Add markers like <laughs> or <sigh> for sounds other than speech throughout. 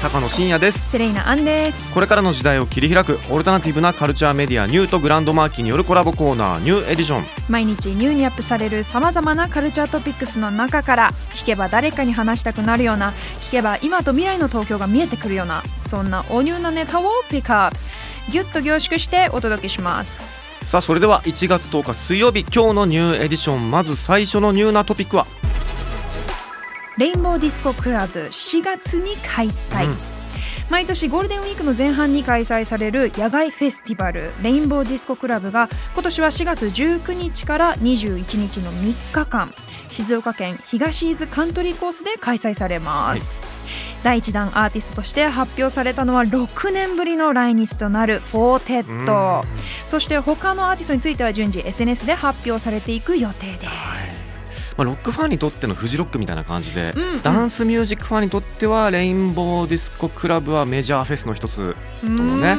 高野真也です。セレイナアンです。これからの時代を切り開くオルタナティブなカルチャーメディアニューとグランドマーキーによるコラボコーナーニューエディション。毎日ニューにアップされるさまざまなカルチャートピックスの中から聞けば誰かに話したくなるような聞けば今と未来の東京が見えてくるようなそんなおニューなネタをピックアップ。ギュッと凝縮してお届けします。さあそれでは1月10日水曜日今日のニューエディション。まず最初のニューなトピックはレインボーディスコクラブ4月に開催、うん。毎年ゴールデンウィークの前半に開催される野外フェスティバルレインボーディスコクラブが今年は4月19日から21日の3日間静岡県東伊豆カントリーコースで開催されます、第1弾アーティストとして発表されたのは6年ぶりの来日となるフォーテット。そして他のアーティストについては順次 SNS で発表されていく予定です、まあ、ロックファンにとってのフジロックみたいな感じで、うんうん。ダンスミュージックファンにとってはレインボーディスコクラブはメジャーフェスの一つともね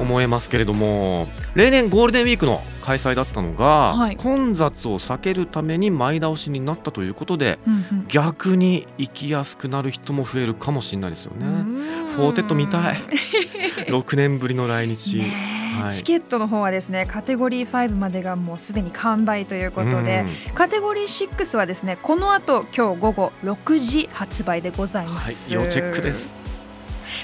思えますけれども例年ゴールデンウィークの開催だったのが、はい。混雑を避けるために前倒しになったということでうんうん。逆に行きやすくなる人も増えるかもしれないですよね。フォーテッド見たい。6年ぶりの来日、ねえはい。チケットの方はですねカテゴリー5までがもうすでに完売ということでうん。カテゴリー6はですねこの後今日午後6時発売でございまはいす、要チェックです。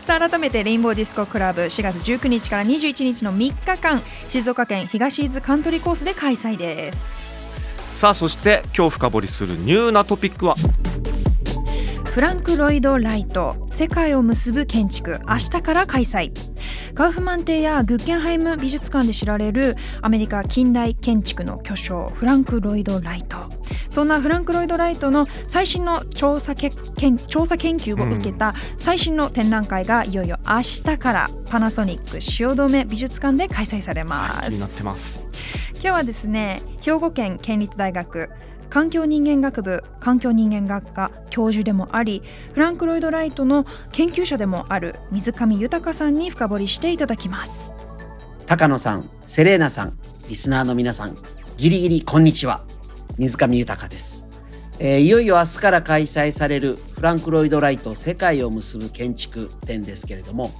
さあ改めて Rainbow Disco Club 4月19日から21日の3日間静岡県東伊豆カントリーコースで開催です。さあそして今日深掘りするニューなトピックは？フランク・ロイド・ライト世界を結ぶ建築明日から開催。カウフマン邸やグッケンハイム美術館で知られるアメリカ近代建築の巨匠フランク・ロイド・ライト。そんなフランク・ロイド・ライトの最新の調査けけん調査研究を受けた最新の展覧会がいよいよ明日からパナソニック汐留美術館で開催されます、気になってます。今日はですね兵庫県県立大学環境人間学部環境人間学科教授でもありフランク・ロイド・ライトの研究者でもある水上豊さんに深掘りしていただきます高野さん、セレーナさん、リスナーの皆さん、ギリギリこんにちは。水上豊です。えーいよいよ明日から開催されるフランク・ロイド・ライト世界を結ぶ建築展ですけれども、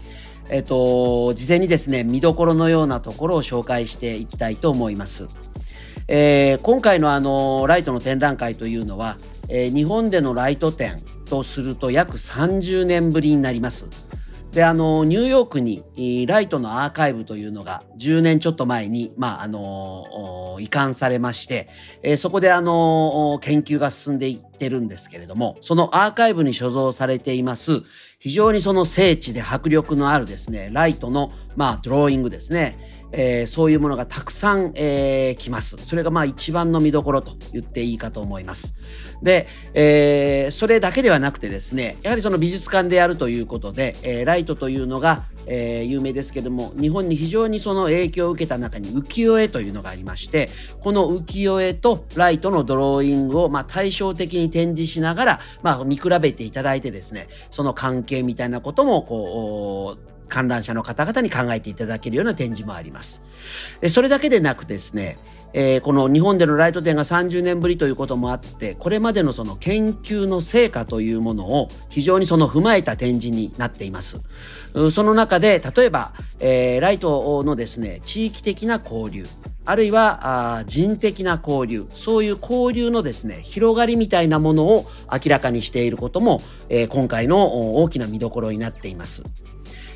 えっ、と、事前にですね、見どころのようなところを紹介していきたいと思います。えー今回のあのライトの展覧会というのは、えー日本でのライト展とすると約30年ぶりになります。であのニューヨークにライトのアーカイブというのが10年ちょっと前に、まあ、あの移管されまして、えーそこであの研究が進んでいってってるんですけれどもそのアーカイブに所蔵されています非常にその精緻で迫力のあるですねライトの、まあ、ドローイングですねえーそういうものがたくさん、えー来ます。それがまあ一番の見どころと言っていいかと思います。で、えーそれだけではなくてですね、やはりその美術館でやるということで、えーライトというのが、えー有名ですけども、日本に非常にその影響を受けた中に浮世絵というのがありまして、この浮世絵とライトのドローイングをまあ対照的に展示しながら、まあ、見比べていただいてですね、その関係みたいなこともこう、観覧者の方々に考えていただけるような展示もあります。でそれだけでなくですね、えーこの日本でのライト展が30年ぶりということもあって、これまでのその研究の成果というものを非常にその踏まえた展示になっています。その中で、例えば、えーライトのですね、地域的な交流、あるいは人的な交流、そういう交流のですね、広がりみたいなものを明らかにしていることも、えー今回の大きな見どころになっています。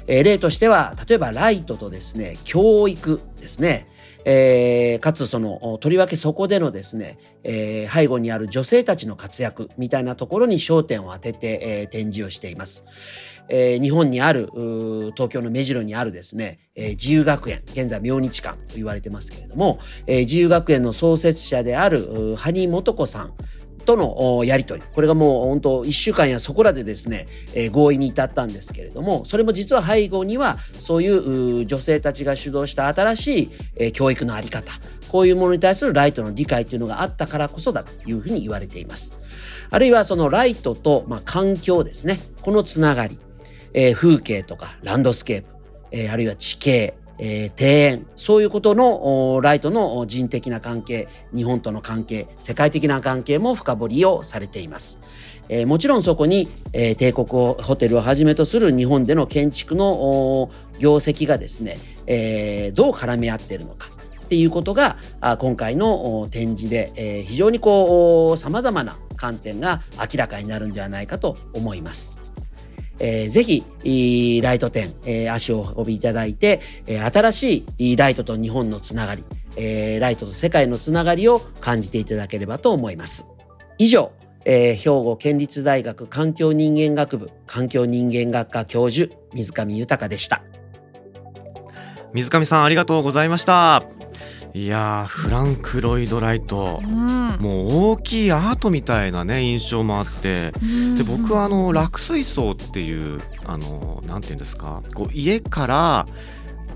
えー例としては、例えばライトとですね、教育ですね。えーかつその、とりわけそこでのですね、えー背後にある女性たちの活躍みたいなところに焦点を当てて、えー展示をしています。えー日本にある、東京の目白にあるですね、えー自由学園、現在明日館と言われてますけれども、えー自由学園の創設者である、うー羽生素子さんとのやり取り。これがもう本当一週間やそこらでですね、えー合意に至ったんですけれども、それも実は背後にはそういう女性たちが主導した新しい、えー教育のあり方。こういうものに対するライトの理解というのがあったからこそだというふうに言われています。あるいはそのライトと、まあ、環境ですね。このつながり、えー風景とかランドスケープ、えーあるいは地形、えー庭園、そういうことのおライトの人的な関係、日本との関係、世界的な関係も深掘りをされています。えーもちろんそこに、えー帝国ホテルをはじめとする日本での建築のお業績がですね、えーどう絡み合っているのかっていうことがあ今回のお展示で、えー非常にこうさまざまな観点が明らかになるんじゃないかと思います。えーぜひ、いいライト展、えー足をお運びいただいて、えー新しいいいライトと日本のつながり、えーライトと世界のつながりを感じていただければと思います。以上、えー兵庫県立大学環境人間学部環境人間学科教授水上豊でした。水上さんありがとうございましたいやーフランク・ロイド・ライトうんもう大きいアートみたいなね印象もあってで僕はあの落水槽っていうあのなんていうんですかこう家から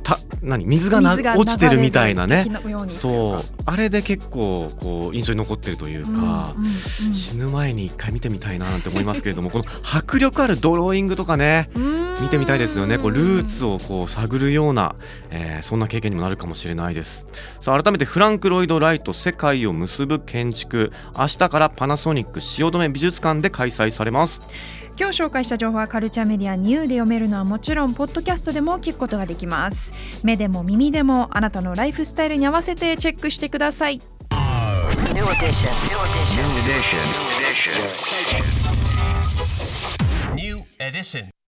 た何水が落ちてるみたいなね。そう。あれで結構こう印象に残ってるというか、うんうんうん死ぬ前に一回見てみたいななんて思いますけれども <laughs> この迫力あるドローイングとかね見てみたいですよね。こうルーツをこう探るような、えーそんな経験にもなるかもしれないです。さあ改めてフランク・ロイド・ライト世界を結ぶ建築。明日からパナソニック汐留美術館で開催されます今日紹介した情報はカルチャーメディアニューで読めるのはもちろんポッドキャストでも聞くことができます目でも耳でもあなたのライフスタイルに合わせてチェックしてください New edition. New edition. New edition. Edition. New edition.